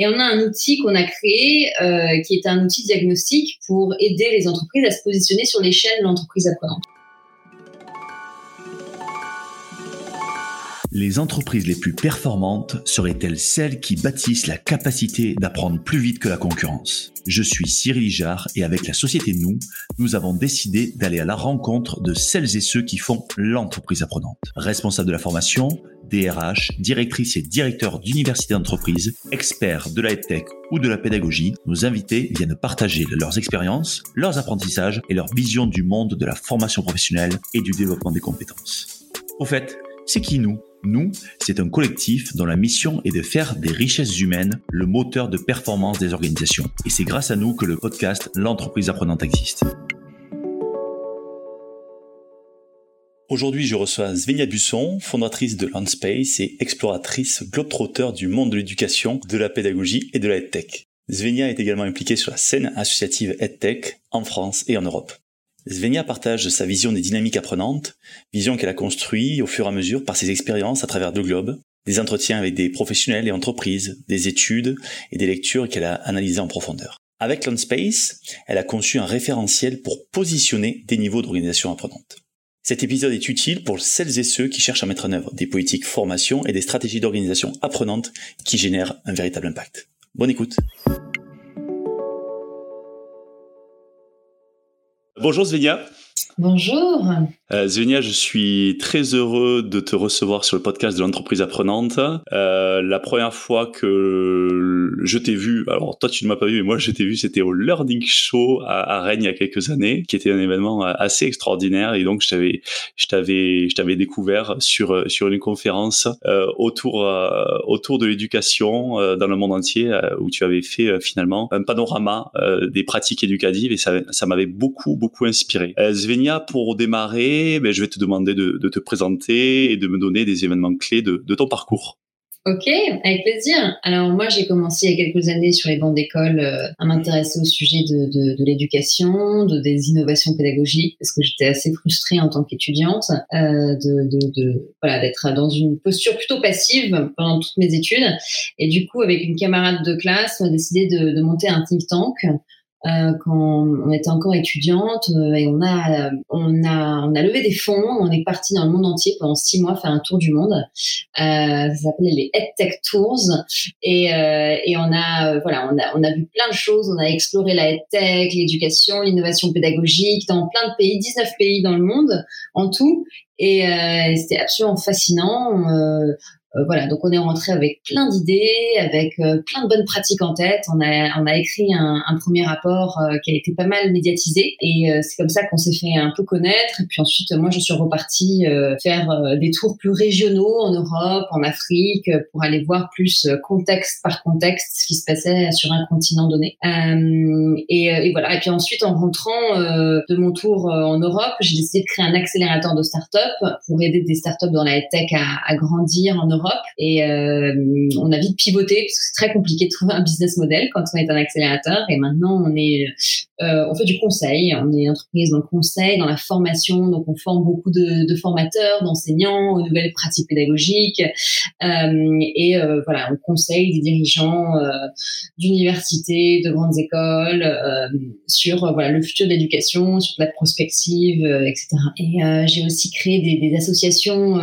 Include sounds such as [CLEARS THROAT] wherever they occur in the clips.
Et on a un outil qu'on a créé qui est un outil diagnostique pour aider les entreprises à se positionner sur l'échelle de l'entreprise apprenante. Les entreprises les plus performantes seraient-elles celles qui bâtissent la capacité d'apprendre plus vite que la concurrence? Je suis Cyril Ijard et avec la société Nous, nous avons décidé d'aller à la rencontre de celles et ceux qui font l'entreprise apprenante. Responsables de la formation, DRH, directrices et directeurs d'universités d'entreprise, experts de la tech ou de la pédagogie, nos invités viennent partager leurs expériences, leurs apprentissages et leur vision du monde de la formation professionnelle et du développement des compétences. Au fait, c'est qui nous? Nous, c'est un collectif dont la mission est de faire des richesses humaines le moteur de performance des organisations. Et c'est grâce à nous que le podcast L'entreprise apprenante existe. Aujourd'hui, je reçois Svenia Busson, fondatrice de Landspace et exploratrice globetrotter du monde de l'éducation, de la pédagogie et de la EdTech. Svenia est également impliquée sur la scène associative EdTech en France et en Europe. Svenia partage sa vision des dynamiques apprenantes, vision qu'elle a construite au fur et à mesure par ses expériences à travers le globe, des entretiens avec des professionnels et entreprises, des études et des lectures qu'elle a analysées en profondeur. Avec Landspace, elle a conçu un référentiel pour positionner des niveaux d'organisation apprenante. Cet épisode est utile pour celles et ceux qui cherchent à mettre en œuvre des politiques formation et des stratégies d'organisation apprenante qui génèrent un véritable impact. Bonne écoute. Bonjour Svenia. Bonjour. Euh, je suis très heureux de te recevoir sur le podcast de l'entreprise apprenante. Euh, la première fois que je t'ai vu, alors toi tu ne m'as pas vu, mais moi je t'ai vu, c'était au Learning Show à, Rennes il y a quelques années, qui était un événement assez extraordinaire. Et donc je t'avais, je t'avais, je t'avais découvert sur sur une conférence euh, autour euh, autour de l'éducation dans le monde entier, où tu avais fait finalement un panorama des pratiques éducatives et ça m'avait beaucoup beaucoup inspiré. Svenia, pour démarrer, ben, je vais te demander de, te présenter et de me donner des événements clés de, ton parcours. Ok, avec plaisir. Alors moi, j'ai commencé il y a quelques années sur les bancs d'école euh, à m'intéresser au sujet de, l'éducation, de des innovations pédagogiques, parce que j'étais assez frustrée en tant qu'étudiante euh, de, voilà d'être dans une posture plutôt passive pendant toutes mes études. Et du coup, avec une camarade de classe, on a décidé de monter un think tank euh, quand on était encore étudiante euh, et on a on a on a levé des fonds on est parti dans le monde entier pendant six mois faire un tour du monde. Euh, ça s'appelait les EdTech Tours. Et euh, et on a voilà on a on a vu plein de choses. On a exploré la EdTech l'éducation l'innovation pédagogique dans plein de pays 19 pays dans le monde en tout. Et euh, c'était absolument fascinant. Euh, euh, voilà, donc on est rentré avec plein d'idées, avec euh, plein de bonnes pratiques en tête. On a, on a écrit un, un premier rapport euh, qui a été pas mal médiatisé et c'est comme ça qu'on s'est fait un peu connaître. Et puis ensuite, moi, je suis repartie faire des tours plus régionaux en Europe, en Afrique, pour aller voir plus contexte par contexte ce qui se passait sur un continent donné. Et, et, voilà. Et puis ensuite, en rentrant de mon tour en Europe, j'ai décidé de créer un accélérateur de start-up pour aider des start-up dans la tech à, à grandir en Europe et euh, on a vite pivoté parce que c'est très compliqué de trouver un business model quand on est un accélérateur. Et maintenant, on est, euh, on fait du conseil. On est entreprise dans le conseil, dans la formation. Donc, on forme beaucoup de, formateurs, d'enseignants aux nouvelles pratiques pédagogiques. Euh, et euh, voilà, on conseille des dirigeants d'universités, de grandes écoles sur voilà le futur de l'éducation, sur la prospective, etc. Et j'ai aussi créé des, des associations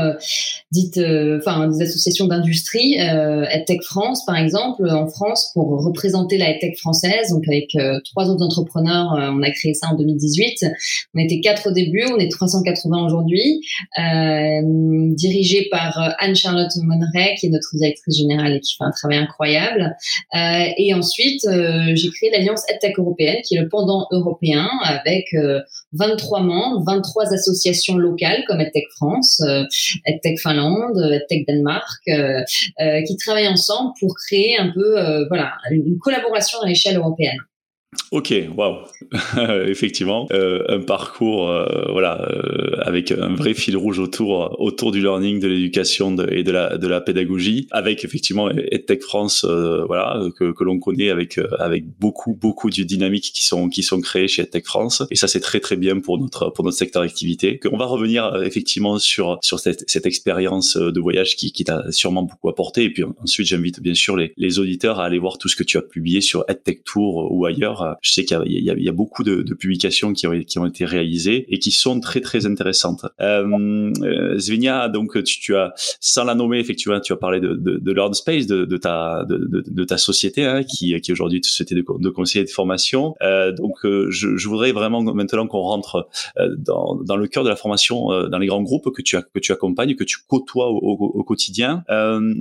dites, enfin des associations d'industrie, EdTech France par exemple, en France pour représenter la EdTech française. Donc avec trois autres entrepreneurs, euh, on a créé ça en 2018. On était quatre au début, on est 380 aujourd'hui, euh, dirigé par euh, Anne-Charlotte Monneray qui est notre directrice générale et qui fait un travail incroyable. et ensuite, j'ai créé l'Alliance EdTech européenne qui est le pendant européen avec 23 membres, 23 associations locales comme EdTech France, EdTech Finlande, EdTech Danemark qui travaillent ensemble pour créer un peu, voilà, une collaboration à l'échelle européenne. Ok, waouh, [LAUGHS] effectivement, euh, un parcours, euh, voilà, euh, avec un vrai fil rouge autour autour du learning, de l'éducation et de la de la pédagogie, avec effectivement EdTech France, voilà, que, que l'on connaît avec avec beaucoup beaucoup de dynamiques qui sont qui sont créées chez EdTech France, et ça c'est très très bien pour notre pour notre secteur d'activité. On va revenir effectivement sur sur cette, cette expérience de voyage qui qui t'a sûrement beaucoup apporté, et puis ensuite j'invite bien sûr les les auditeurs à aller voir tout ce que tu as publié sur EdTech Tour ou ailleurs je sais qu'il y, y, y a, beaucoup de, de, publications qui ont, qui ont été réalisées et qui sont très très intéressantes. Euh, euh donc tu, tu, as, sans la nommer effectivement, tu as parlé de, de, de Learn Space, de, de ta de, ta société hein, qui, qui aujourd'hui société de, de conseiller de formation. Euh, donc euh, je, je, voudrais vraiment maintenant qu'on rentre euh, dans, dans le cœur de la formation dans les grands groupes que tu as, que tu accompagnes, que tu côtoies au, au, au quotidien.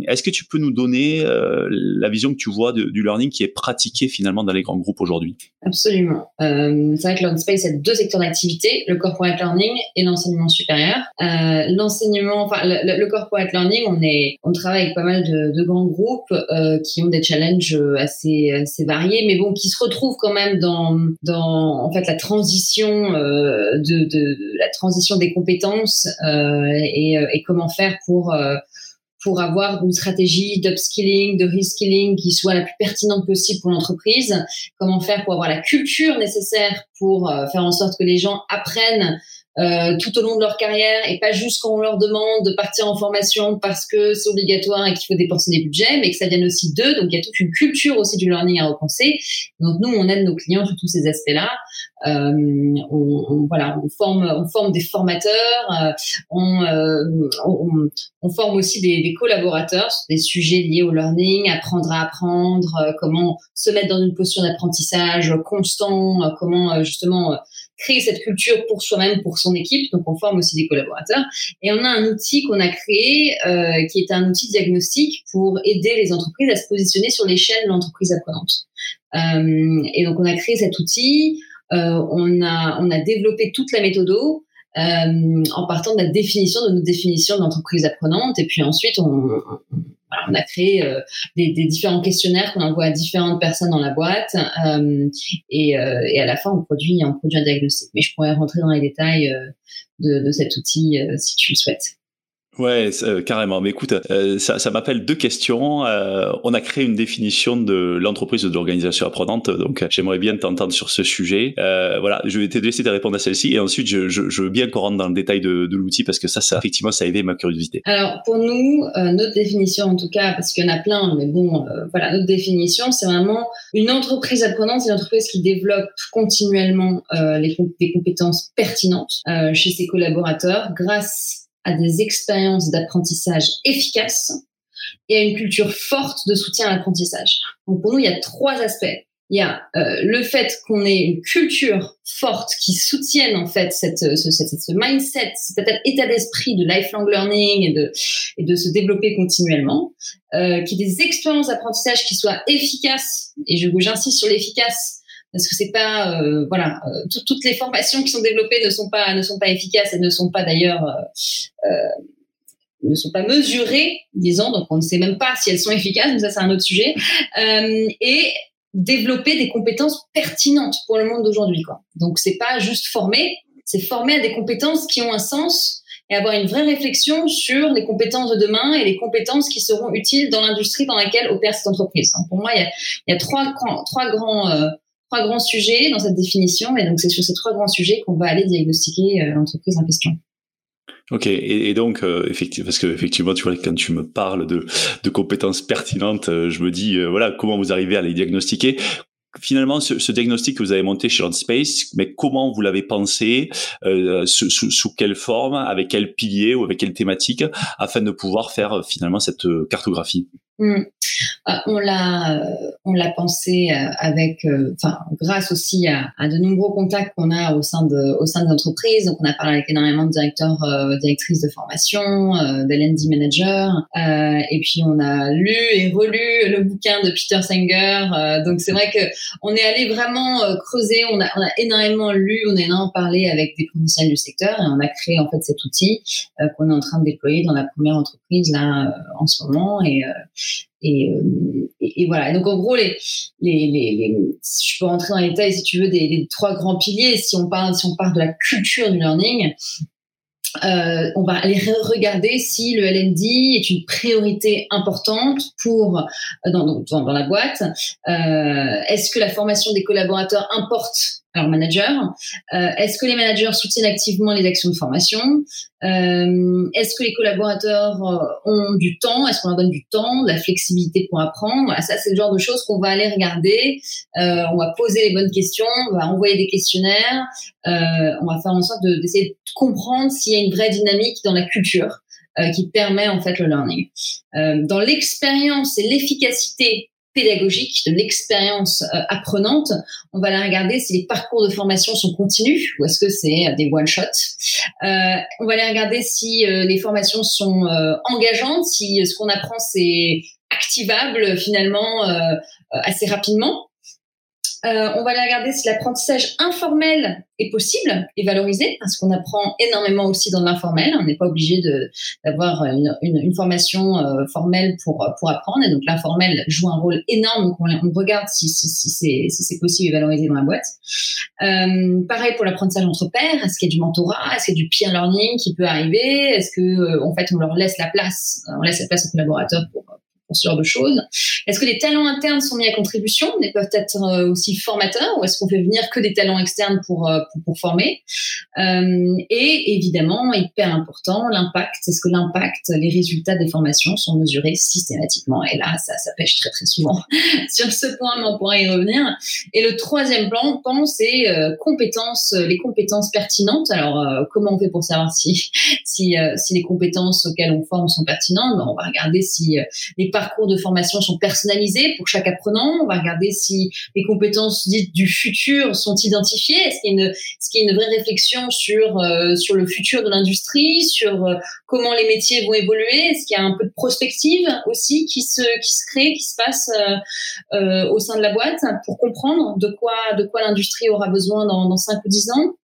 Est-ce que tu peux nous donner la vision que tu vois du learning qui est pratiqué finalement dans les grands groupes aujourd'hui? Absolument. Euh, c'est vrai que LearnSpace a deux secteurs d'activité, le corporate learning et l'enseignement supérieur. Euh, l'enseignement, enfin le, corporate learning, on est, on travaille avec pas mal de, de grands groupes euh, qui ont des challenges assez, assez variés, mais bon, qui se retrouvent quand même dans, dans en fait la transition euh, de, de, la transition des compétences euh, et, et, comment faire pour pour avoir une stratégie d'upskilling, de reskilling qui soit la plus pertinente possible pour l'entreprise, comment faire pour avoir la culture nécessaire pour euh, faire en sorte que les gens apprennent euh, tout au long de leur carrière et pas juste quand on leur demande de partir en formation parce que c'est obligatoire et qu'il faut dépenser des budgets, mais que ça vienne aussi d'eux. Donc il y a toute une culture aussi du learning à repenser. Donc nous, on aide nos clients sur tous ces aspects-là. Euh, on, voilà, on forme, on forme des formateurs, euh, on, euh, on, on, forme aussi des, des, collaborateurs sur des sujets liés au learning, apprendre à apprendre, euh, comment se mettre dans une posture d'apprentissage constant, comment justement créer cette culture pour soi-même, pour son équipe. Donc, on forme aussi des collaborateurs. Et on a un outil qu'on a créé, euh, qui est un outil diagnostique pour aider les entreprises à se positionner sur l'échelle de l'entreprise apprenante. Euh, et donc, on a créé cet outil. Euh, on a on a développé toute la méthode euh, en partant de la définition de notre définition d'entreprise apprenante. Et puis ensuite, on, on a créé euh, des, des, différents questionnaires qu'on envoie à différentes personnes dans la boîte euh, et, euh, et, à la fin on produit on produit un diagnostic. Mais je pourrais rentrer dans les détails de, de, cet outil si tu le souhaites. Ouais, euh, carrément. Mais écoute, euh, ça, ça m'appelle deux questions. Euh, on a créé une définition de l'entreprise de l'organisation apprenante, donc j'aimerais bien t'entendre sur ce sujet. voilà, je vais te laisser te répondre à celle-ci, et ensuite je, je, je, veux bien qu'on rentre dans le détail de, de l'outil parce que ça, ça effectivement, ça a éveillé ma curiosité. Alors pour nous, notre définition en tout cas, parce qu'il y en a plein, mais bon, voilà, notre définition, c'est vraiment une entreprise apprenante, c'est une entreprise qui développe continuellement les, des compétences pertinentes chez ses collaborateurs grâce à des expériences d'apprentissage efficaces et à une culture forte de soutien à l'apprentissage. Donc pour nous, il y a trois aspects. Il y a euh, le fait qu'on ait une culture forte qui soutienne en fait cette, ce, ce mindset, cet état d'esprit de lifelong learning et de, se développer continuellement, euh, qui ait des expériences d'apprentissage qui soient efficaces, et j'insiste sur l'efficace, parce que c'est pas euh, voilà euh, toutes les formations qui sont développées ne sont pas ne sont pas efficaces et ne sont pas d'ailleurs euh, ne sont pas mesurées disons. Donc on ne sait même pas si elles sont efficaces mais ça c'est un autre sujet. Et développer des compétences pertinentes pour le monde d'aujourd'hui quoi. Donc c'est pas juste former c'est former à des compétences qui ont un sens et avoir une vraie réflexion sur les compétences de demain et les compétences qui seront utiles dans l'industrie dans laquelle opère cette entreprise. Pour moi, il y a, il y a trois, trois grands trois grands sujets dans cette définition, et donc c'est sur ces trois grands sujets qu'on va aller diagnostiquer euh, l'entreprise en question. Ok, et, donc euh, effectivement, parce que effectivement, tu vois, quand tu me parles de, compétences pertinentes, euh, je me dis voilà comment vous arrivez à les diagnostiquer? Finalement, ce, diagnostic que vous avez monté chez Space, mais comment vous l'avez pensé, sous, quelle forme, avec quel pilier ou avec quelle thématique, afin de pouvoir faire finalement cette cartographie? Hmm. Euh, on l'a, euh, on l'a pensé euh, avec, enfin, grâce aussi à, de nombreux contacts qu'on a au sein de, au sein de l'entreprise. Donc, on a parlé avec énormément de directeurs, directrices de formation, euh, d'L&D managers, et puis on a lu et relu le bouquin de Peter Sanger. donc, c'est vrai que on est allé vraiment creuser. On a, on a énormément lu, on a énormément parlé avec des professionnels du secteur, et on a créé en fait cet outil qu'on est en train de déployer dans la première entreprise là en ce moment. Et et, et, voilà. donc en gros, les, les, je peux rentrer dans les détails si tu veux des, trois grands piliers. Si on parle, si on parle de la culture du learning, euh, on va aller regarder si le LND est une priorité importante pour euh, dans, dans, dans la boîte. Euh, Est-ce que la formation des collaborateurs importe leur manager euh, Est-ce que les managers soutiennent activement les actions de formation? Euh, Est-ce que les collaborateurs euh, ont du temps? Est-ce qu'on leur donne du temps, de la flexibilité pour apprendre? Ça, c'est le genre de choses qu'on va aller regarder. on va poser les bonnes questions, on va envoyer des questionnaires, on va faire en sorte d'essayer de, comprendre s'il y a une vraie dynamique dans la culture qui permet en fait le learning. dans l'expérience et l'efficacité pédagogique, de l'expérience euh, apprenante. On va la regarder si les parcours de formation sont continus ou est-ce que c'est des one-shots. Euh, on va aller regarder si euh, les formations sont engageantes, si ce qu'on apprend c'est activable finalement assez rapidement. Euh, on va aller regarder si l'apprentissage informel est possible et valorisé, parce qu'on apprend énormément aussi dans l'informel. On n'est pas obligé d'avoir une, formation euh, formelle pour, pour apprendre. Et donc l'informel joue un rôle énorme. Donc on, regarde si, si, si c'est possible et valorisé dans la boîte. Euh, pareil pour l'apprentissage entre pairs. Est-ce qu'il y a du mentorat? Est-ce qu'il y a du peer learning qui peut arriver? Est-ce que en fait on leur laisse la place On laisse la place aux collaborateurs pour ce genre de choses. Est-ce que les talents internes sont mis à contribution Ils peuvent être euh, aussi formateurs ou est-ce qu'on fait venir que des talents externes pour, euh, pour, former? Euh, Et évidemment, hyper important, l'impact. Est-ce que l'impact, les résultats des formations sont mesurés systématiquement? Et là, ça, ça pêche très très souvent [LAUGHS] sur ce point, mais on pourra y revenir. Et le troisième plan, c'est compétences, les compétences pertinentes. Alors, comment on fait pour savoir si [LAUGHS] si, si les compétences auxquelles on forme sont pertinentes? Ben, On va regarder si les parcours de formation sont personnalisés pour chaque apprenant. On va regarder si les compétences dites du futur sont identifiées. Est-ce qu'il y a une, vraie réflexion sur euh, sur le futur de l'industrie, sur euh, comment les métiers vont évoluer? Est-ce qu'il y a un peu de prospective aussi qui se crée, qui se passe euh, au sein de la boîte pour comprendre de quoi de quoi l'industrie aura besoin dans, dans 5 ou 10 ans?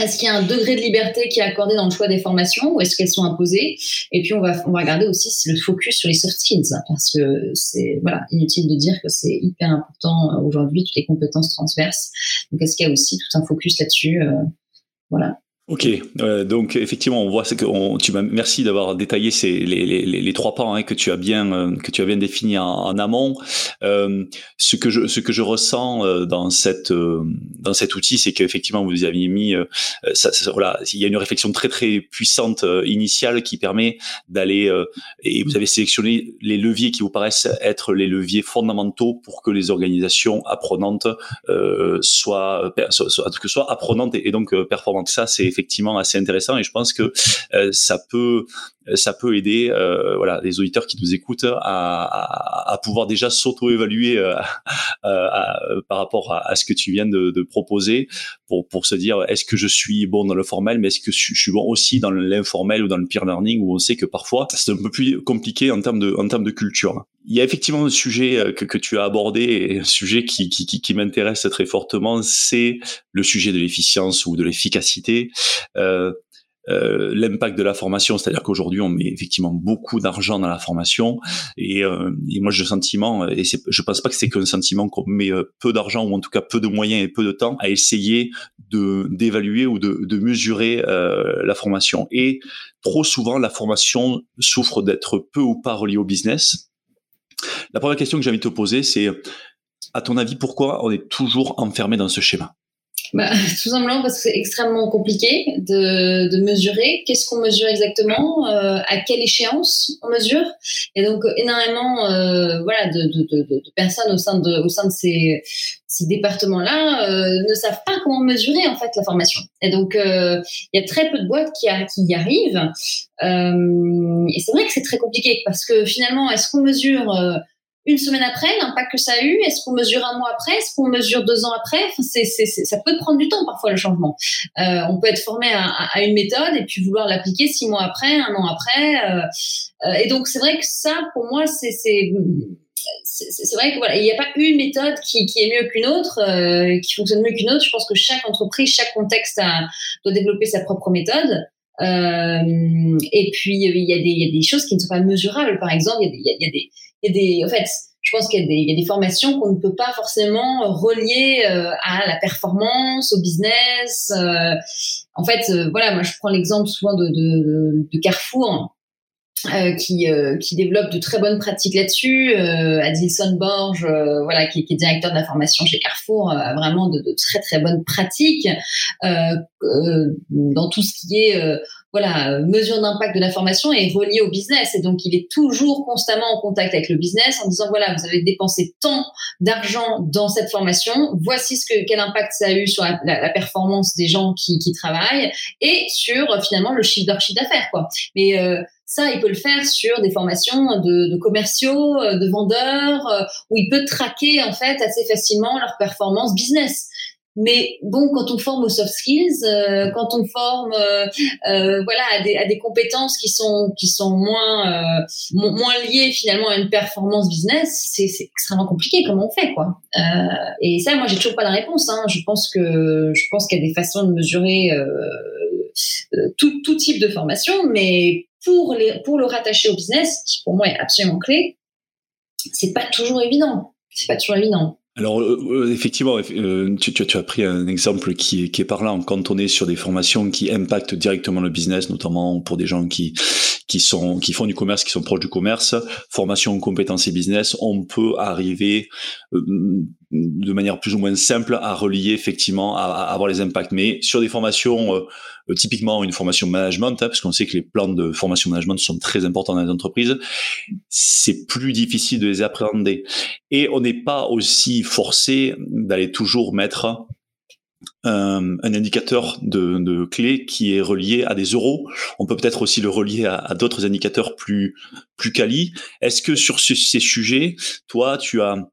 Est-ce qu'il y a un degré de liberté qui est accordé dans le choix des formations ou est-ce qu'elles sont imposées? Et puis on va on va regarder aussi le focus sur les soft skills parce que c'est voilà inutile de dire que c'est hyper important euh, aujourd'hui toutes les compétences transverses. Donc est-ce qu'il y a aussi tout un focus là-dessus euh, Voilà. Ok, euh, donc effectivement, on voit que on, tu merci d'avoir détaillé ces, les, les, les, trois pans hein, que tu as bien euh, que tu as bien défini en, en amont. Euh, ce que je ce que je ressens euh, dans cette dans cet outil, c'est qu'effectivement vous avez mis ça, voilà, il y a une réflexion très très puissante initiale qui permet d'aller et vous avez sélectionné les leviers qui vous paraissent être les leviers fondamentaux pour que les organisations apprenantes soient, soient, que soient apprenantes et, et donc performantes. Ça c'est effectivement assez intéressant et je pense que euh, ça peut ça peut aider euh, voilà les auditeurs qui nous écoutent à, à, à pouvoir déjà s'auto-évaluer euh, par rapport à, à, ce que tu viens de, de, proposer pour pour se dire est-ce que je suis bon dans le formel mais est-ce que je, suis bon aussi dans l'informel ou dans le peer learning où on sait que parfois c'est un peu plus compliqué en termes de en termes de culture il y a effectivement un sujet que, que tu as abordé et un sujet qui, m'intéresse très fortement, c'est le sujet de l'efficience ou de l'efficacité. Euh, euh, l'impact de la formation, c'est-à-dire qu'aujourd'hui on met effectivement beaucoup d'argent dans la formation et, euh, moi j'ai le sentiment et je pense pas que c'est qu'un sentiment qu'on met euh, peu d'argent ou en tout cas peu de moyens et peu de temps à essayer d'évaluer ou de, mesurer euh, la formation et trop souvent la formation souffre d'être peu ou pas reliée au business. La première question que j'ai envie de te poser c'est à ton avis pourquoi on est toujours enfermé dans ce schéma? Bah, [LAUGHS] tout simplement parce que c'est extrêmement compliqué de, mesurer. Qu'est-ce qu'on mesure exactement? Euh, À quelle échéance on mesure? Et donc énormément, euh, voilà, de, personnes au sein de, au sein de ces, ces départements-là euh, ne savent pas comment mesurer en fait la formation. Et donc euh, il y a très peu de boîtes qui, y arrivent. Euh, et c'est vrai que c'est très compliqué parce que finalement, est-ce qu'on mesure une semaine après, l'impact que ça a eu Est-ce qu'on mesure un mois après Est-ce qu'on mesure deux ans après? Enfin, c'est, c'est, Ça peut prendre du temps parfois le changement. Euh, on peut être formé à, à, une méthode et puis vouloir l'appliquer six mois après, un an après. Euh, euh, et donc c'est vrai que ça, pour moi, c'est, c'est c'est vrai que voilà, il n'y a pas une méthode qui, qui est mieux qu'une autre, euh, qui fonctionne mieux qu'une autre. Je pense que chaque entreprise, chaque contexte a, doit développer sa propre méthode. Euh, et puis il y, a des, y a des choses qui ne sont pas mesurables. Par exemple, il y a des, il y a des y a des, en fait, je pense qu'il y, a des formations qu'on ne peut pas forcément relier euh, à la performance, au business. Euh, en fait, euh, voilà, moi je prends l'exemple souvent de, de, de Carrefour. Qui, qui développe de très bonnes pratiques là-dessus. Adilson Borges, voilà, qui, qui, est directeur de la formation chez Carrefour, a vraiment de, de, très très bonnes pratiques dans tout ce qui est voilà, mesure d'impact de l'information est reliée au business. Et donc, il est toujours constamment en contact avec le business en disant, voilà, vous avez dépensé tant d'argent dans cette formation. Voici ce que, quel impact ça a eu sur la, la, performance des gens qui, qui, travaillent et sur finalement le chiffre d'affaires, quoi. Mais, euh, ça, il peut le faire sur des formations de, de commerciaux, euh, de vendeurs, euh, où il peut traquer en fait assez facilement leur performance business. Mais bon, quand on forme aux soft skills, euh, quand on forme, euh, euh, voilà, à des, à des, compétences qui sont qui sont moins moins liées finalement à une performance business, c'est extrêmement compliqué. Comment on fait, quoi Et ça, moi, j'ai toujours pas la réponse. Hein. Je pense que je pense qu'il y a des façons de mesurer tout, tout type de formation, mais pour les pour le rattacher au business, qui pour moi est absolument clé, c'est pas toujours évident. C'est pas toujours évident. Alors euh, euh, effectivement, euh, tu, as pris un exemple qui qui est parlant. Quand on est sur des formations qui impactent directement le business, notamment pour des gens qui qui sont qui font du commerce, qui sont proches du commerce, formation, compétences et business, on peut arriver de manière plus ou moins simple à relier effectivement, à, avoir les impacts. Mais sur des formations, euh, typiquement une formation management, hein, parce qu'on sait que les plans de formation management sont très importants dans les entreprises, c'est plus difficile de les appréhender. Et on n'est pas aussi forcé d'aller toujours mettre un, un indicateur de, clé qui est relié à des euros. On peut peut-être aussi le relier à, d'autres indicateurs plus plus quali. Est-ce que sur ces sujets, toi, tu as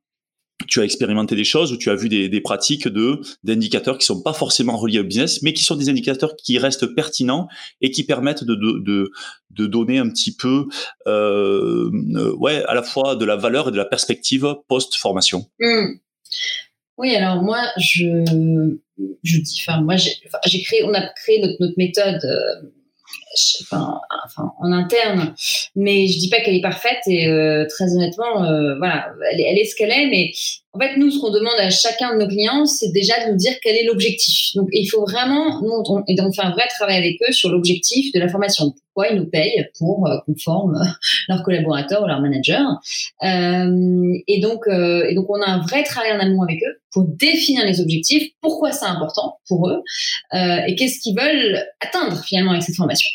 tu as expérimenté des choses ou tu as vu des, des pratiques de d'indicateurs qui sont pas forcément reliés au business, mais qui sont des indicateurs qui restent pertinents et qui permettent de de, de, de donner un petit peu, euh, ouais, à la fois de la valeur et de la perspective post formation. Mmh. Oui, alors moi je je dis, enfin moi j'ai créé, on a créé notre, notre méthode. Euh, enfin, en interne, mais je dis pas qu'elle est parfaite et euh, très honnêtement, euh, voilà, elle, elle, est ce qu'elle est, mais en fait, nous, ce qu'on demande à chacun de nos clients, c'est déjà de nous dire quel est l'objectif. Donc, il faut vraiment, nous, on, et donc, faire un vrai travail avec eux sur l'objectif de la formation. Pourquoi ils nous payent pour euh, qu'on forme leurs collaborateurs ou leurs managers. Euh, et donc, euh, et donc, on a un vrai travail en amont avec eux pour définir les objectifs, pourquoi c'est important pour eux, euh, et qu'est-ce qu'ils veulent atteindre finalement avec cette formation.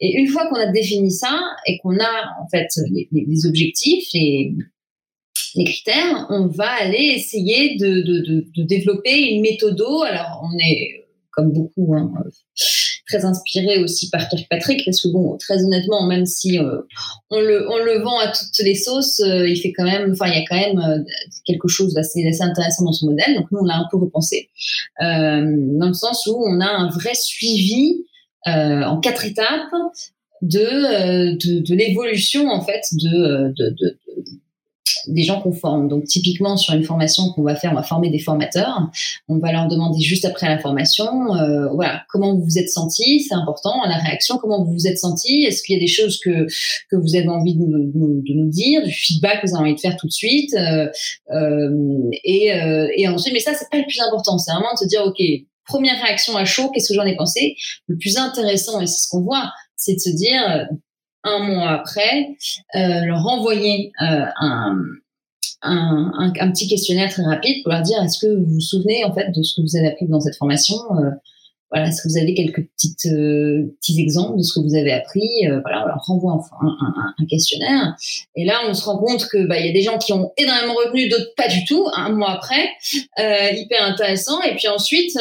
Et une fois qu'on a défini ça et qu'on a en fait les, objectifs, les critères, on va aller essayer de, développer une méthode. Alors, on est, comme beaucoup, hein, très inspiré aussi par Kirkpatrick, parce que bon, très honnêtement, même si euh, on, le, on le vend à toutes les sauces, euh, il fait quand même, enfin, il y a quand même euh, quelque chose d'assez, intéressant dans son modèle. Donc, nous, on l'a un peu repensé, dans le sens où on a un vrai suivi en quatre étapes de, de, de l'évolution, en fait, de, de, de des gens qu'on forme. Donc typiquement sur une formation qu'on va faire, on va former des formateurs. On va leur demander juste après la formation, euh, voilà, comment vous vous êtes senti, c'est important. La réaction, comment vous vous êtes senti Est-ce qu'il y a des choses que que vous avez envie de nous, de nous dire, du feedback que vous avez envie de faire tout de suite euh, euh, et, euh, et ensuite, mais ça c'est pas le plus important. C'est vraiment de se dire, ok, première réaction à chaud, qu'est-ce que j'en ai pensé? Le plus intéressant et c'est ce qu'on voit, c'est de se dire un mois après, euh, leur envoyer euh, un, un, un, petit questionnaire très rapide pour leur dire est-ce que vous vous souvenez en fait de ce que vous avez appris dans cette formation? Euh, voilà, est-ce que vous avez quelques petites euh, petits exemples de ce que vous avez appris euh, Voilà, on leur renvoie un, un, un, questionnaire. Et là, on se rend compte que bah il y a des gens qui ont énormément retenu, d'autres pas du tout. Un mois après, euh, hyper intéressant. Et puis ensuite,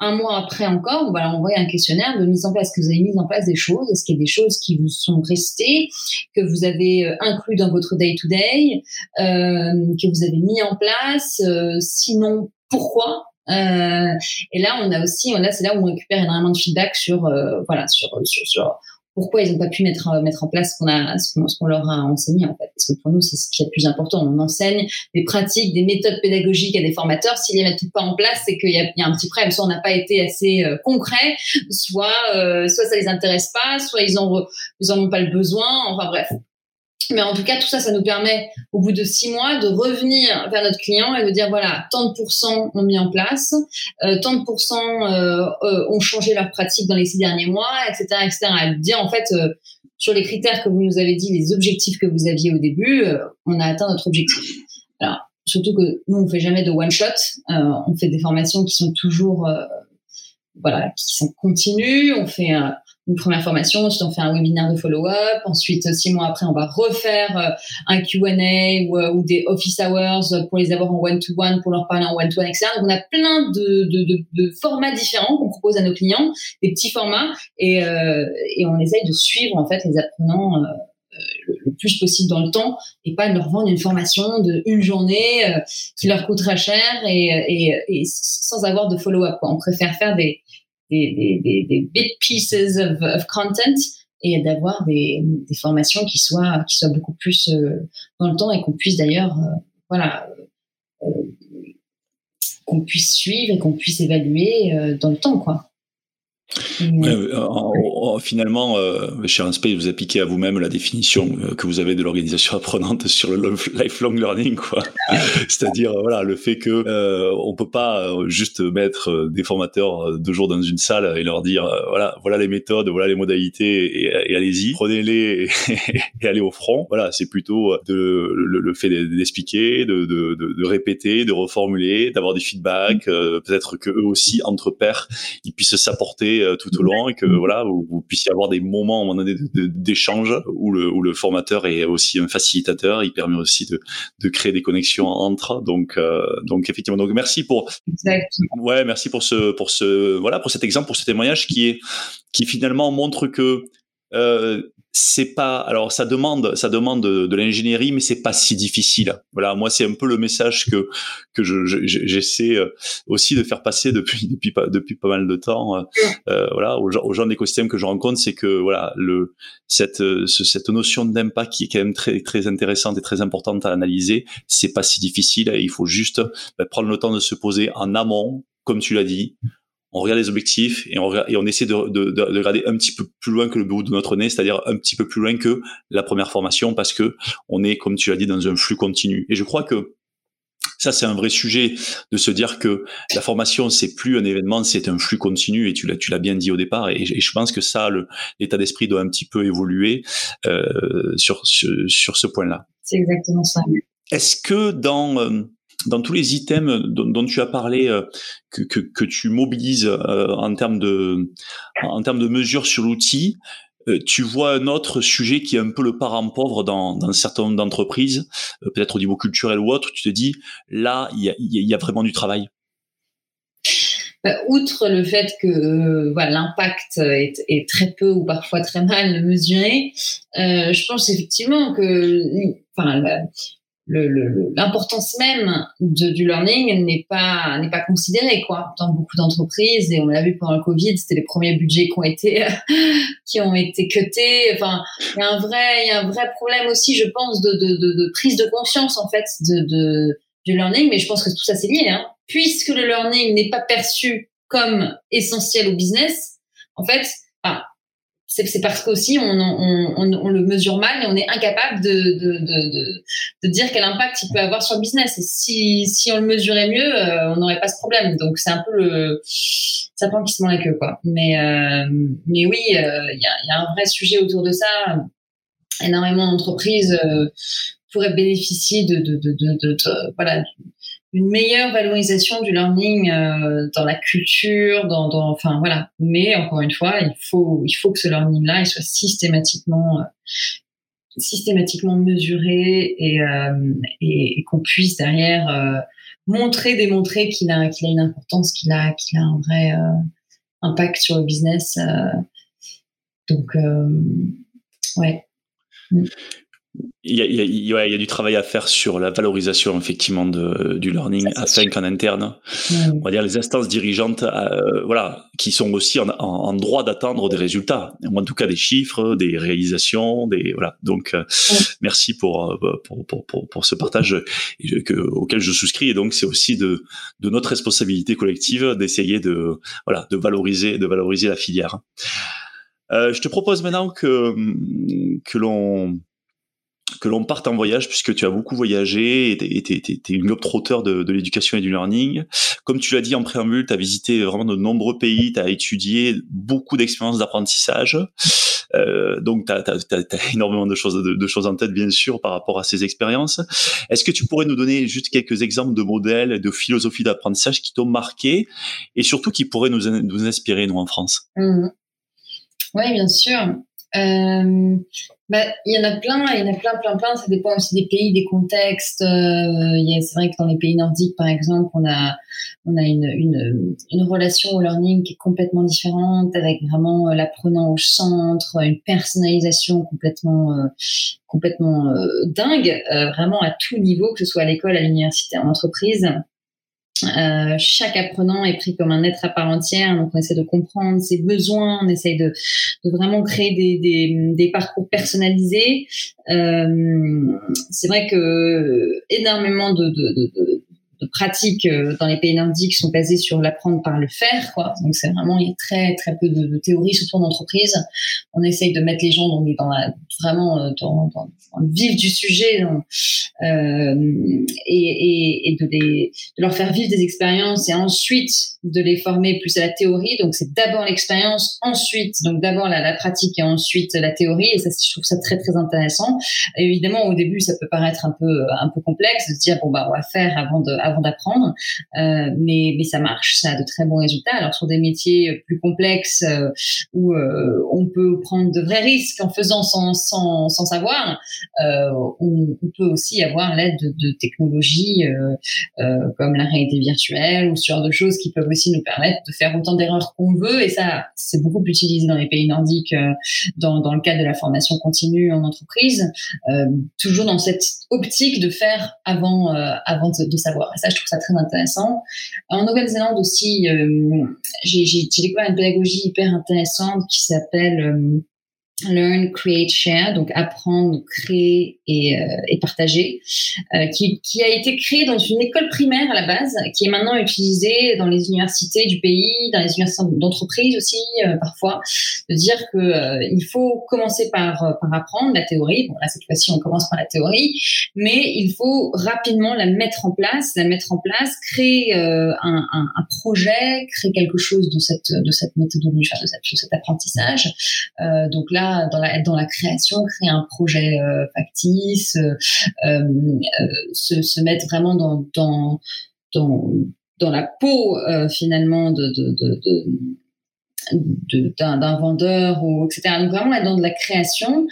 un mois après encore, on va leur envoyer un questionnaire de mise en place. que vous avez mis en place des choses Est-ce qu'il y a des choses qui vous sont restées, que vous avez euh, inclus dans votre day-to-day, euh, que vous avez mis en place euh, Sinon, pourquoi? Euh, et là, on a aussi, là, c'est là où on récupère énormément de feedback sur, euh, voilà, sur, sur, sur pourquoi ils n'ont pas pu mettre mettre en place ce qu'on a ce qu'on leur a enseigné en fait. Parce que pour nous c'est ce qui est le plus important. On enseigne des pratiques des méthodes pédagogiques à des formateurs. S'ils les mettent pas en place c'est qu'il y a, y a, un petit problème. Soit on n'a pas été assez euh, concret soit euh, soit ça les intéresse pas soit ils ont ils en ont pas le besoin. Enfin bref Mais en tout cas, tout ça, ça nous permet, au bout de six mois, de revenir vers notre client et de dire, voilà, tant de pourcents ont mis en place, euh, tant de pourcents euh, euh, ont changé leur pratique dans les six derniers mois, etc., etc. Et dire, en fait, sur les critères que vous nous avez dit, les objectifs que vous aviez au début, on a atteint notre objectif. Alors, surtout que nous, on fait jamais de one shot. on fait des formations qui sont toujours, voilà, qui sont continues. On fait un une première formation, ensuite on fait un webinaire de follow-up, ensuite six mois après on va refaire euh, un Q&A ou, euh, ou, des office hours pour les avoir en one-to-one, pour leur parler en one-to-one, etc. Donc on a plein de, de, de, de formats différents qu'on propose à nos clients, des petits formats, et, euh, et on essaye de suivre en fait les apprenants euh, le, plus possible dans le temps et pas de leur vendre une formation de une journée qui leur coûtera cher et, et, et sans avoir de follow-up. On préfère faire des des, des, des, big pieces of, of content et d'avoir des, des, formations qui soient qui soient beaucoup plus euh, dans le temps et qu'on puisse d'ailleurs euh, voilà euh, qu'on puisse suivre et qu'on puisse évaluer dans le temps quoi Ouais, finalement, euh, chez Unspace, vous appliquez à vous-même la définition euh, que vous avez de l'organisation [LAUGHS] apprenante sur le lifelong learning, quoi. [LAUGHS] C'est-à-dire, euh, voilà, le fait que euh, on peut pas euh, juste mettre des formateurs deux jours dans une salle et leur dire, voilà, voilà les méthodes, voilà les modalités, et, et allez-y, prenez-les [LAUGHS] et, allez au front. Voilà, c'est plutôt de, le, le fait d'expliquer, de, de, de, répéter, de reformuler, d'avoir des feedbacks, peut-être que eux aussi entre pairs, ils puissent s'apporter euh, tout au long et que voilà vous, vous puissiez avoir des moments à un moment donné d'échange où le, où le formateur est aussi un facilitateur. Il permet aussi de, de créer des connexions entre donc euh, donc effectivement. Donc merci pour ouais merci pour ce pour ce voilà pour cet exemple pour ce témoignage qui est qui finalement montre que euh, c'est pas alors ça demande ça demande de, de l'ingénierie mais c'est pas si difficile. Voilà moi c'est un peu le message que que je, j'essaie euh, aussi de faire passer depuis [LAUGHS] depuis pas depuis pas mal de temps euh, euh voilà aux gens, aux gens d'écosystème que je rencontre c'est que voilà le cette cette notion d'impact qui est quand même très très intéressante et très importante à analyser c'est pas si difficile. Il faut juste bah, prendre le temps de se poser en amont comme tu l'as dit on regarde les objectifs et on, regarde, et on essaie de, de, de, regarder un petit peu plus loin que le bout de notre nez, c'est-à-dire un petit peu plus loin que la première formation, parce que on est, comme tu l'as dit, dans un flux continu. Et je crois que ça, c'est un vrai sujet de se dire que la formation, c'est plus un événement, c'est un flux continu. Et tu l'as, tu l'as bien dit au départ. Et, je pense que ça, l'état d'esprit doit un petit peu évoluer euh, sur, sur, sur ce point-là. C'est exactement ça. Est-ce que dans euh, dans tous les items dont, tu as parlé, euh, que, que, tu mobilises euh, en termes de, en termes de mesures sur l'outil, euh, tu vois un autre sujet qui est un peu le parent pauvre dans, dans un certain nombre d'entreprises, peut-être au niveau culturel ou autre, tu te dis, là, il y a, vraiment du travail. Bah, outre le fait que l'impact est, très peu ou parfois très mal mesuré, je pense effectivement que l'importance même de, du learning n'est pas n'est pas considérée quoi dans beaucoup d'entreprises et on l'a vu pendant le Covid c'était les premiers budgets qui ont été [LAUGHS] qui ont été cutés enfin il y a un vrai il y a un vrai problème aussi je pense de, de, de, de prise de conscience en fait de, de du learning mais je pense que tout ça c'est lié hein. puisque le learning n'est pas perçu comme essentiel au business en fait c'est parce qu'aussi on, on, on, on, le mesure mal et on est incapable de, de, de, de, dire quel impact il peut avoir sur le business. Et si, si on le mesurait mieux, euh, on n'aurait pas ce problème. Donc c'est un peu le prend qui se la queue, quoi. Mais, euh, mais oui, euh, il y, a, y, a, un vrai sujet autour de ça. Énormément d'entreprises pourraient bénéficier de, de, de, de voilà, une meilleure valorisation du learning euh, dans la culture, dans, enfin voilà. Mais encore une fois, il faut il faut que ce learning là soit systématiquement euh, systématiquement mesuré et euh, et, qu'on puisse derrière montrer démontrer qu'il a qu'il a une importance, qu'il a qu'il a un vrai impact sur le business. donc ouais. Mm il y, a, il, y a, il y, a, du travail à faire sur la valorisation effectivement de, du learning afin qu'en interne, on va dire les instances dirigeantes, euh, voilà, qui sont aussi en, en, droit d'attendre des résultats, en tout cas des chiffres, des réalisations, des voilà. Donc euh, merci pour, euh, pour, pour, pour, pour ce partage que, auquel je souscris et donc c'est aussi de, de notre responsabilité collective d'essayer de voilà de valoriser de valoriser la filière. Euh, je te propose maintenant que que l'on que l'on parte en voyage puisque tu as beaucoup voyagé et tu es, une globe-trotteur de, de l'éducation et du learning. Comme tu l'as dit en préambule, tu as visité vraiment de nombreux pays, tu as étudié beaucoup d'expériences d'apprentissage. Euh, donc, tu as, énormément de choses, de, choses en tête, bien sûr, par rapport à ces expériences. Est-ce que tu pourrais nous donner juste quelques exemples de modèles, de philosophies d'apprentissage qui t'ont marqué et surtout qui pourraient nous, nous inspirer, nous, en France? Mmh. Oui, bien sûr. Euh, bah, il y en a plein, il y en a plein, plein, plein. Ça dépend aussi des pays, des contextes. Euh, c'est vrai que dans les pays nordiques, par exemple, on a, on a une, une, une relation au learning qui est complètement différente, avec vraiment euh, l'apprenant au centre, une personnalisation complètement, euh, complètement dingue, vraiment à tout niveau, que ce soit à l'école, à l'université, en entreprise. Euh, chaque apprenant est pris comme un être à part entière, donc on essaie de comprendre ses besoins, on essaie de, de vraiment créer des, des, des parcours personnalisés. Euh, c'est vrai que énormément de, de, de pratiques euh, dans les pays nordiques sont basées sur l'apprendre par le faire, quoi. Donc c'est vraiment il y a très très peu de, de théorie surtout en entreprise. On essaye de mettre les gens dans, dans la, vraiment euh, dans, dans, dans, le vif du sujet euh, et, et, de, les, de leur faire vivre des expériences et ensuite de les former plus à la théorie. Donc c'est d'abord l'expérience, ensuite donc d'abord la, pratique et ensuite la théorie. Et ça je trouve ça très très intéressant. Évidemment au début ça peut paraître un peu un peu complexe de dire bon bah on va faire avant de d'apprendre, euh, mais, ça marche, ça a de très bons résultats. Alors sur des métiers plus complexes euh, où euh, on peut prendre de vrais risques en faisant sans, savoir, on, peut aussi avoir l'aide de, technologies comme la réalité virtuelle ou ce genre de choses qui peuvent aussi nous permettre de faire autant d'erreurs qu'on veut. Et ça, c'est beaucoup utilisé dans les pays nordiques dans, le cadre de la formation continue en entreprise, toujours dans cette optique de faire avant, avant de savoir ça, je trouve ça très intéressant. En Nouvelle-Zélande aussi, euh, j'ai découvert une pédagogie hyper intéressante qui s'appelle euh, Learn, Create, Share, donc apprendre, créer et, euh, partager, euh, qui, a été créé dans une école primaire à la base, qui est maintenant utilisée dans les universités du pays, dans les universités d'entreprise aussi euh, parfois, de dire que il faut commencer par, par apprendre la théorie. Bon là cette fois-ci on commence par la théorie, mais il faut rapidement la mettre en place, la mettre en place, créer un, projet, créer quelque chose de cette de cette méthodologie, de, de cet apprentissage. donc là dans la, création, créer un projet euh, factice, euh, euh, se, mettre vraiment dans, dans, dans, la peau finalement de d'un vendeur ou etc. Donc vraiment être dans de la création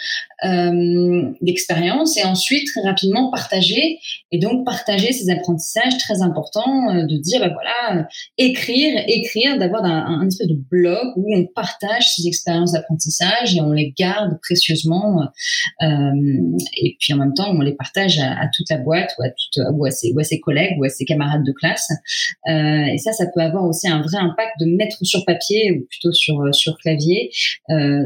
euh, d'expérience et ensuite très rapidement partager et donc partager ces apprentissages très importants euh, de dire bah voilà euh, écrire écrire d'avoir un, espèce de blog où on partage ces expériences d'apprentissage et on les garde précieusement euh, et puis en même temps on les partage à, toute la boîte ou à toute ou à ses, ou à ses collègues ou à ses camarades de classe et ça ça peut avoir aussi un vrai impact de mettre sur papier ou plutôt sur sur clavier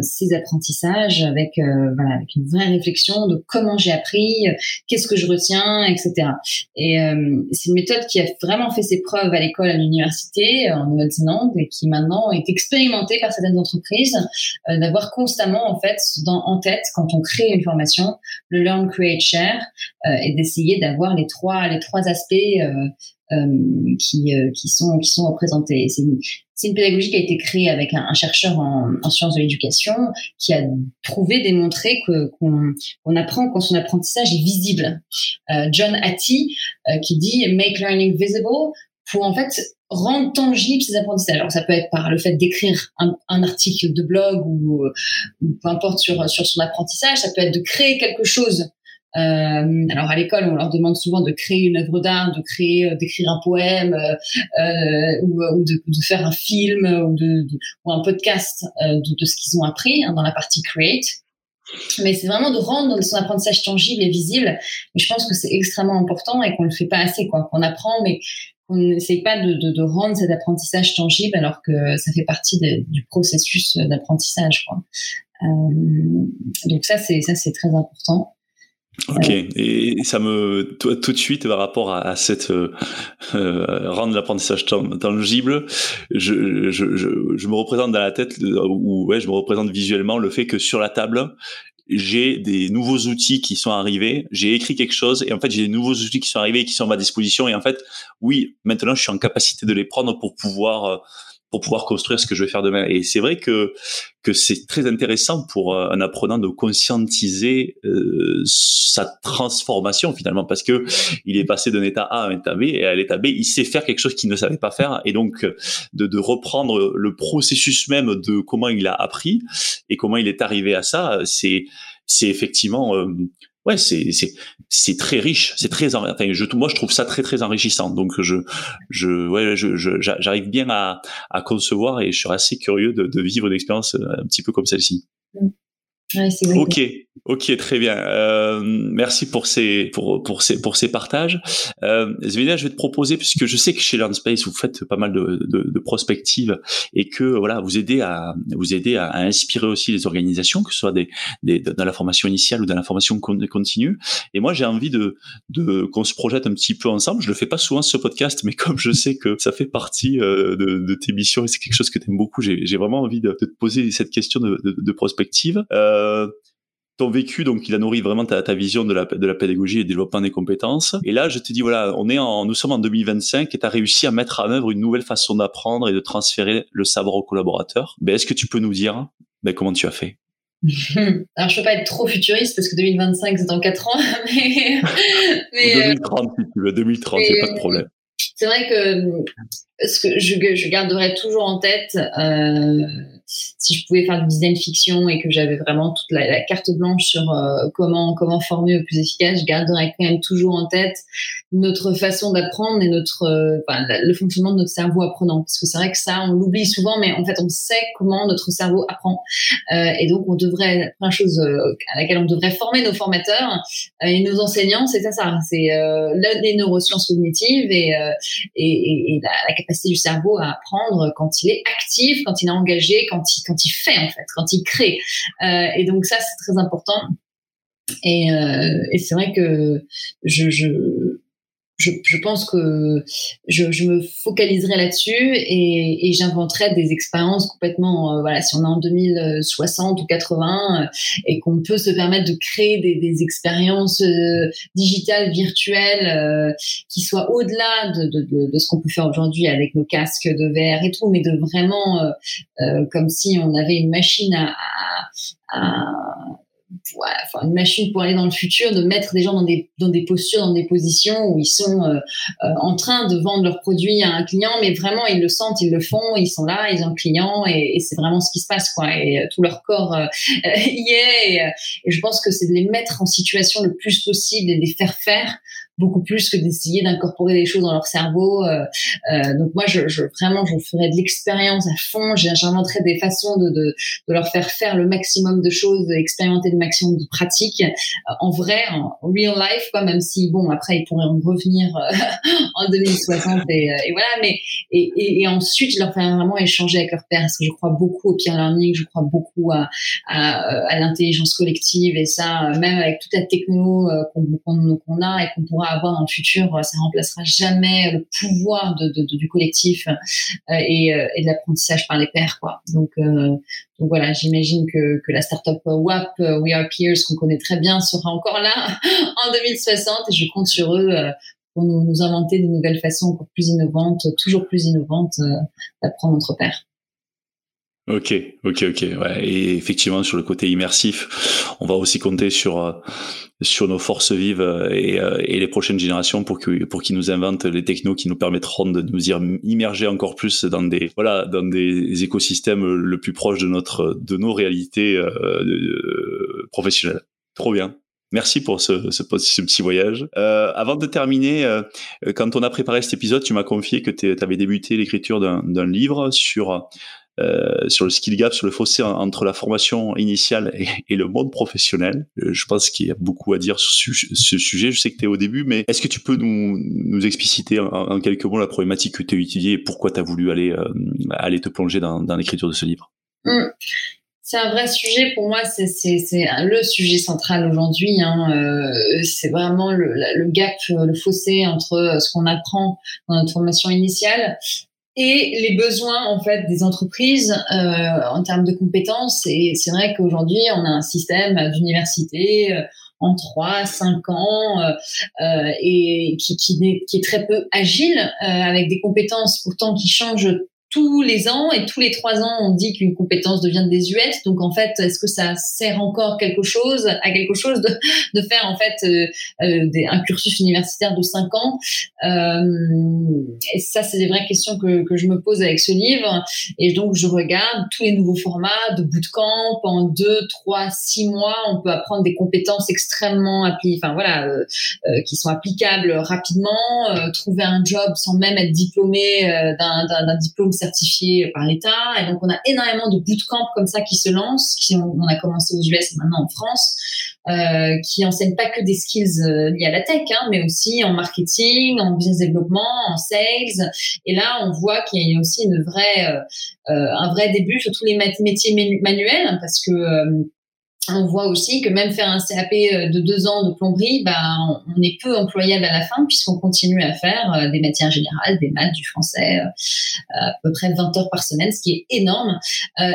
ces apprentissages avec voilà une vraie réflexion de comment j'ai appris, qu'est-ce que je retiens, etc. Et euh, c'est une méthode qui a vraiment fait ses preuves à l'école, à l'université, en Nouvelle-Zélande, et qui maintenant est expérimentée par certaines entreprises, euh, d'avoir constamment en fait dans, en tête quand on crée une formation le learn, create, share, euh, et d'essayer d'avoir les trois les trois aspects qui qui sont qui sont représentés. C'est c'est une pédagogie qui a été créée avec un, chercheur en, en, sciences de l'éducation qui a prouvé, démontré qu'on apprend quand son apprentissage est visible. Euh, John Hattie euh, qui dit make learning visible pour en fait rendre tangible ses apprentissages. Alors ça peut être par le fait d'écrire un, un, article de blog ou, ou, peu importe sur sur son apprentissage, ça peut être de créer quelque chose euh, alors à l'école, on leur demande souvent de créer une œuvre d'art, de créer, euh, d'écrire un poème euh, ou, ou de, de, faire un film ou, de, ou un podcast de, de, ce qu'ils ont appris hein, dans la partie create. Mais c'est vraiment de rendre son apprentissage tangible et visible. Et je pense que c'est extrêmement important et qu'on le fait pas assez, quoi. Qu'on apprend, mais qu'on n'essaye pas de, de, de, rendre cet apprentissage tangible alors que ça fait partie du processus d'apprentissage, quoi. Euh, donc ça, c'est ça, c'est très important. Ok, et ça me tout, tout de suite par rapport à, à cette euh, euh rendre l'apprentissage tangible, je, je, je, je, me représente dans la tête ou ouais, je me représente visuellement le fait que sur la table j'ai des nouveaux outils qui sont arrivés, j'ai écrit quelque chose et en fait j'ai des nouveaux outils qui sont arrivés et qui sont à ma disposition. Et en fait oui maintenant je suis en capacité de les prendre pour pouvoir euh, pour pouvoir construire ce que je vais faire demain. Et c'est vrai que que c'est très intéressant pour euh, un apprenant de conscientiser euh, sa transformation finalement parce que il est passé d'un état A à un état B et à l'état B il sait faire quelque chose qu'il ne savait pas faire et donc de, de reprendre le processus même de comment il a appris et comment il est arrivé à ça c'est c'est effectivement euh, ouais, c'est c'est c'est très riche, c'est très enfin, je moi je trouve ça très très enrichissant. Donc je je ouais, je j'arrive bien à à concevoir et je suis assez curieux de, de vivre une expérience euh, un petit peu comme celle-ci. Mm. Ok, ok, très bien. Euh, merci pour ces pour pour ces pour ces partages. Euh, je vais te proposer puisque je sais que chez LearnSpace vous faites pas mal de, de, de prospectives et que voilà vous aidez à vous aidez à, inspirer aussi les organisations, que ce soit des, des dans la formation initiale ou dans la formation continue. Et moi j'ai envie de de qu'on se projette un petit peu ensemble. Je le fais pas souvent ce podcast, mais comme je sais que ça fait partie euh, de, de tes missions et c'est quelque chose que tu aimes beaucoup, j'ai vraiment envie de, de, te poser cette question de, de prospective. Euh, euh, ton vécu, donc il a nourri vraiment ta, ta vision de la, de la pédagogie et du développement des compétences. Et là, je te dis, voilà, on est en, nous sommes en 2025 et tu as réussi à mettre en œuvre une nouvelle façon d'apprendre et de transférer le savoir aux collaborateurs. Ben, Est-ce que tu peux nous dire ben, comment tu as fait? [LAUGHS] Alors, je peux pas être trop futuriste parce que 2025, c'est dans 4 ans. [LAUGHS] Mais, mais 2030, si tu veux, 2030, c'est pas de problème. C'est vrai que ce que je, je garderai toujours en tête, euh, si je pouvais faire du design fiction et que j'avais vraiment toute la, carte blanche sur euh, comment comment former au plus efficace, je garderais quand même toujours en tête notre façon d'apprendre et notre euh, le fonctionnement de notre cerveau apprenant. Parce que c'est vrai que ça, on l'oublie souvent, mais en fait, on sait comment notre cerveau apprend. Euh, et donc, on devrait, la chose à laquelle on devrait former nos formateurs et nos enseignants, c'est ça, ça. C'est les neurosciences cognitives et, et, et, la, la capacité du cerveau à apprendre quand il est actif, quand il est engagé, quand il, quand il fait en fait, quand il crée. Euh, et donc ça, c'est très important. Et, euh, et c'est vrai que je, je je, je, pense que je, je me focaliserai là-dessus et, et j'inventerai des expériences complètement, euh, voilà, si on est en 2060 ou 80 euh, et qu'on peut se permettre de créer des, des expériences euh, digitales, virtuelles, qui soient au-delà de, de, de, de, ce qu'on peut faire aujourd'hui avec nos casques de verre et tout, mais de vraiment comme si on avait une machine à, à, à une machine pour aller dans le futur, de mettre des gens dans des, dans des postures, dans des positions où ils sont euh, euh, en train de vendre leurs produits à un client, mais vraiment ils le sentent, ils le font, ils sont là, ils ont un client et, et c'est vraiment ce qui se passe, quoi. Et euh, tout leur corps [LAUGHS] y est. Et, et, je pense que c'est de les mettre en situation le plus possible et de les faire faire beaucoup plus que d'essayer d'incorporer des choses dans leur cerveau. Euh, euh, donc moi, je, je, vraiment, je ferais de l'expérience à fond. J'inventerais des façons de, de, de, leur faire faire le maximum de choses, expérimenter le maximum de pratiques euh, en vrai, en real life, quoi. Même si bon, après, ils pourraient en revenir [LAUGHS] en 2060 et, et, voilà. Mais et, et, ensuite, je leur ferais vraiment échanger avec leur père parce que je crois beaucoup au peer learning, je crois beaucoup à, à, à l'intelligence collective et ça, même avec toute la techno qu'on qu'on a et qu'on pourra avoir dans le futur, euh, ça remplacera jamais le pouvoir du collectif euh, et, euh, et, de l'apprentissage par les pairs, quoi. Donc, donc voilà, j'imagine que, que la startup WAP, We Are Peers, qu'on connaît très bien, sera encore là [LAUGHS] en 2060 et je compte sur eux pour nous, nous, inventer de nouvelles façons encore plus innovantes, toujours plus innovantes d'apprendre entre pairs. Ok, ok, ok. Ouais. Et effectivement, sur le côté immersif, on va aussi compter sur euh, sur nos forces vives euh, et, euh, et les prochaines générations pour que pour qu'ils nous inventent les technos qui nous permettront de nous immerger encore plus dans des voilà dans des écosystèmes le plus proches de notre de nos réalités euh, professionnelles. Trop bien. Merci pour ce, ce, ce petit voyage. Euh, avant de terminer, euh, quand on a préparé cet épisode, tu m'as confié que tu avais débuté l'écriture d'un livre sur euh, sur le skill gap, sur le fossé entre la formation initiale et, le monde professionnel. Euh, je pense qu'il y a beaucoup à dire sur ce sujet. Je sais que tu es au début, mais est-ce que tu peux nous, nous expliciter en, quelques mots la problématique que tu as étudiée et pourquoi tu as voulu aller, euh, aller te plonger dans, dans l'écriture de ce livre? Mmh. C'est un vrai sujet pour moi, c'est le sujet central aujourd'hui. Hein. Euh, c'est vraiment le, le, gap, le fossé entre ce qu'on apprend dans notre formation initiale et les besoins en fait des entreprises euh, en termes de compétences. Et c'est vrai qu'aujourd'hui, on a un système d'université euh, en 3, 5 ans euh, euh, et qui, qui, qui, est très peu agile, euh, avec des compétences pourtant qui changent tous les ans et tous les trois ans, on dit qu'une compétence devient désuète. Donc en fait, est-ce que ça sert encore quelque chose à quelque chose de, de faire en fait euh, euh des, un cursus universitaire de cinq ans? Euh, Et ça, c'est des vraies questions que, que je me pose avec ce livre. Et donc je regarde tous les nouveaux formats de bootcamp en deux, trois, six mois. On peut apprendre des compétences extrêmement appliquées, enfin voilà, euh, euh, qui sont applicables rapidement. trouver un job sans même être diplômé d'un diplôme certifié par l'État. Et donc, on a énormément de bootcamps comme ça qui se lancent, qui on, a commencé aux US et maintenant en France, euh, qui enseignent pas que des skills euh, liés à la tech, hein, mais aussi en marketing, en business développement, en sales. Et là, on voit qu'il y a aussi une vraie, euh, euh un vrai début sur tous les métiers manuels, parce que on voit aussi que même faire un CAP euh, de deux ans de plomberie, bah, on est peu employable à la fin puisqu'on continue à faire euh, des matières générales, des maths, du français, euh, à peu près 20 heures par semaine, ce qui est énorme.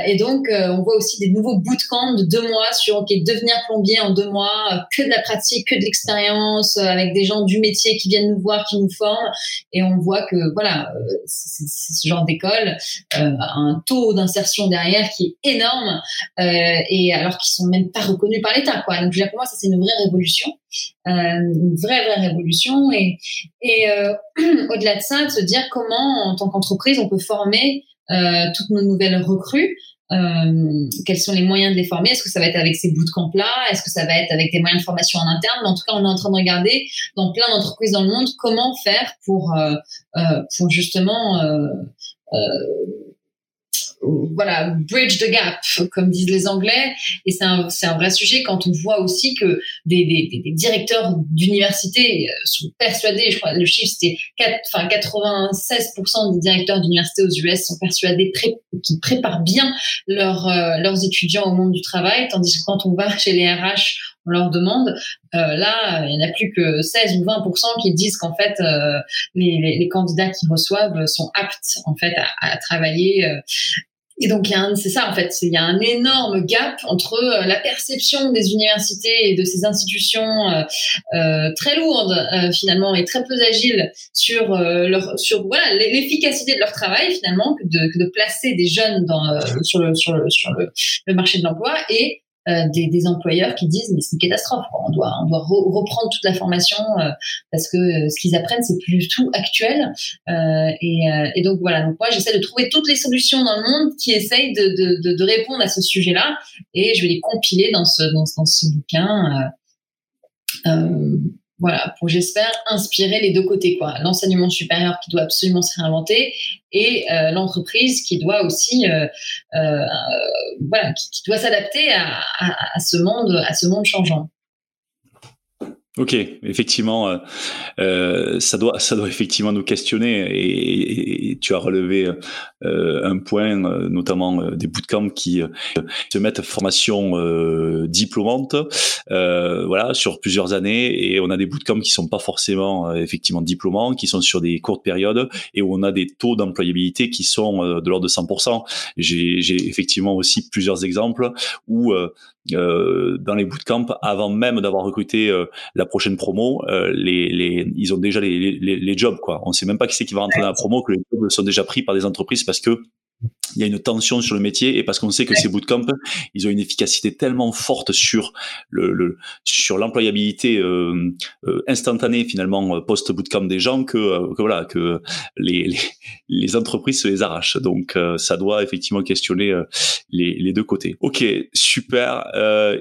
Et donc, on voit aussi des nouveaux bootcamps de deux mois sur OK, devenir plombier en deux mois, que de la pratique, que de l'expérience, avec des gens du métier qui viennent nous voir, qui nous forment. Et on voit que voilà, c'est ce genre d'école a un taux d'insertion derrière qui est énorme. et alors qu'ils sont même pas reconnu par l'État, quoi. Donc, pour moi, ça, c'est une vraie révolution, euh, une vraie, vraie révolution. Et, et euh, [CLEARS THROAT] au-delà de ça, de se dire comment, en tant qu'entreprise, on peut former euh, toutes nos nouvelles recrues. Quels sont les moyens de les former? Est-ce que ça va être avec ces bootcamps-là Est-ce que ça va être avec des moyens de formation en interne? Mais en tout cas, on est en train de regarder dans plein d'entreprises dans le monde comment faire pour, pour justement voilà, bridge the gap, comme disent les Anglais. Et c'est un, c'est un vrai sujet quand on voit aussi que des, des, des directeurs d'université euh, sont persuadés, je crois, le chiffre c'était enfin 96% des directeurs d'université aux US sont persuadés qu'ils préparent bien leurs, euh, leurs étudiants au monde du travail, tandis que quand on va chez les RH, on leur demande, euh, là, il n'y en a plus que 16 ou 20% qui disent qu'en fait, euh, les, les, les, candidats qui reçoivent sont aptes en fait à, à travailler euh, et donc, c'est ça, en fait. Il y a un énorme gap entre euh, la perception des universités et de ces institutions euh, euh très lourdes, euh, finalement, et très peu agiles sur, leur, sur voilà, l'efficacité de leur travail, finalement, que de, que de placer des jeunes dans, sur, le, sur, le, sur le, le marché de l'emploi et euh, des, des, employeurs qui disent mais c'est une catastrophe on doit on doit reprendre toute la formation euh, parce que euh, ce qu'ils apprennent c'est plus du tout actuel. Et, et, donc voilà. Donc moi j'essaie de trouver toutes les solutions dans le monde qui essayent de, de, de, de répondre à ce sujet là et je vais les compiler dans ce dans, dans ce bouquin voilà, pour j'espère inspirer les deux côtés quoi. L'enseignement supérieur qui doit absolument se réinventer et euh, l'entreprise qui doit aussi euh, euh, voilà qui, doit s'adapter à, ce monde à ce monde changeant. Ok, effectivement, euh, euh, ça doit ça doit effectivement nous questionner et, tu as relevé euh, un point, euh, notamment euh, des bootcamps qui se mettent formation diplômante, voilà, sur plusieurs années et on a des bootcamps qui sont pas forcément effectivement diplômants, qui sont sur des courtes périodes et où on a des taux d'employabilité qui sont de l'ordre de 100%. J'ai effectivement aussi plusieurs exemples où euh, dans les bootcamps avant même d'avoir recruté euh, la prochaine promo, euh, les, les, ils ont déjà les, les, les, jobs quoi. On sait même pas qui c'est qui va rentrer dans la promo que les jobs sont déjà pris par des entreprises parce que il y a une tension sur le métier et parce qu'on sait que ces bootcamps, ils ont une efficacité tellement forte sur le, le sur l'employabilité euh, euh, instantanée finalement euh, post bootcamp des gens que, euh, que voilà que les, les, les, entreprises se les arrachent. Donc ça doit effectivement questionner les, les deux côtés. Ok, super.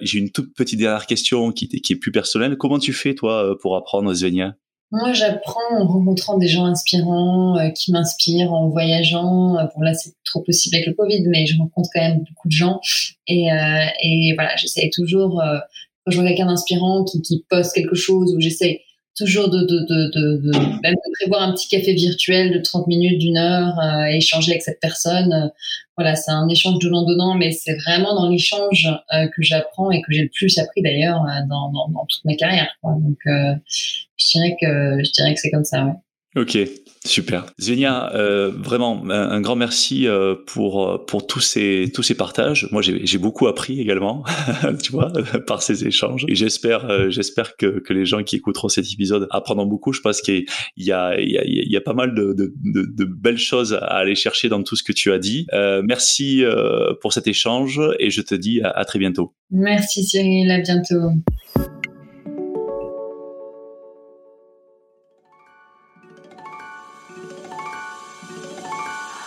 J'ai une toute petite dernière question qui, qui est plus personnelle. Comment tu fais toi pour apprendre Svenia moi, j'apprends en rencontrant des gens inspirants euh, qui m'inspirent, en voyageant. Euh, bon, là, c'est trop possible avec le Covid, mais je rencontre quand même beaucoup de gens. Et, euh, et voilà, j'essaie toujours, euh, quand je vois quelqu'un d'inspirant qui, qui poste quelque chose, où j'essaie toujours de, de, de, de, même de prévoir un petit café virtuel de 30 minutes, d'une heure, euh, échanger avec cette personne. voilà, c'est un échange de donnant mais c'est vraiment dans l'échange euh, que j'apprends et que j'ai le plus appris d'ailleurs dans, dans, dans, toute ma carrière. Quoi. Donc, je dirais que je dirais que c'est comme ça. Ouais. Ok, super. Zvenia, euh, vraiment un, grand merci euh, pour euh, pour tous ces tous ces partages. Moi, j'ai beaucoup appris également, [LAUGHS] tu vois, [LAUGHS] par ces échanges. Et j'espère j'espère que que les gens qui écouteront cet épisode apprendront beaucoup. Je pense qu'il y a y a il y a pas mal de, de belles choses à aller chercher dans tout ce que tu as dit. Merci pour cet échange et je te dis à, à très bientôt. Merci Cyril, à bientôt.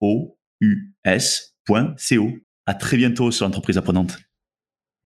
o u s.co. À très bientôt sur l'entreprise apprenante.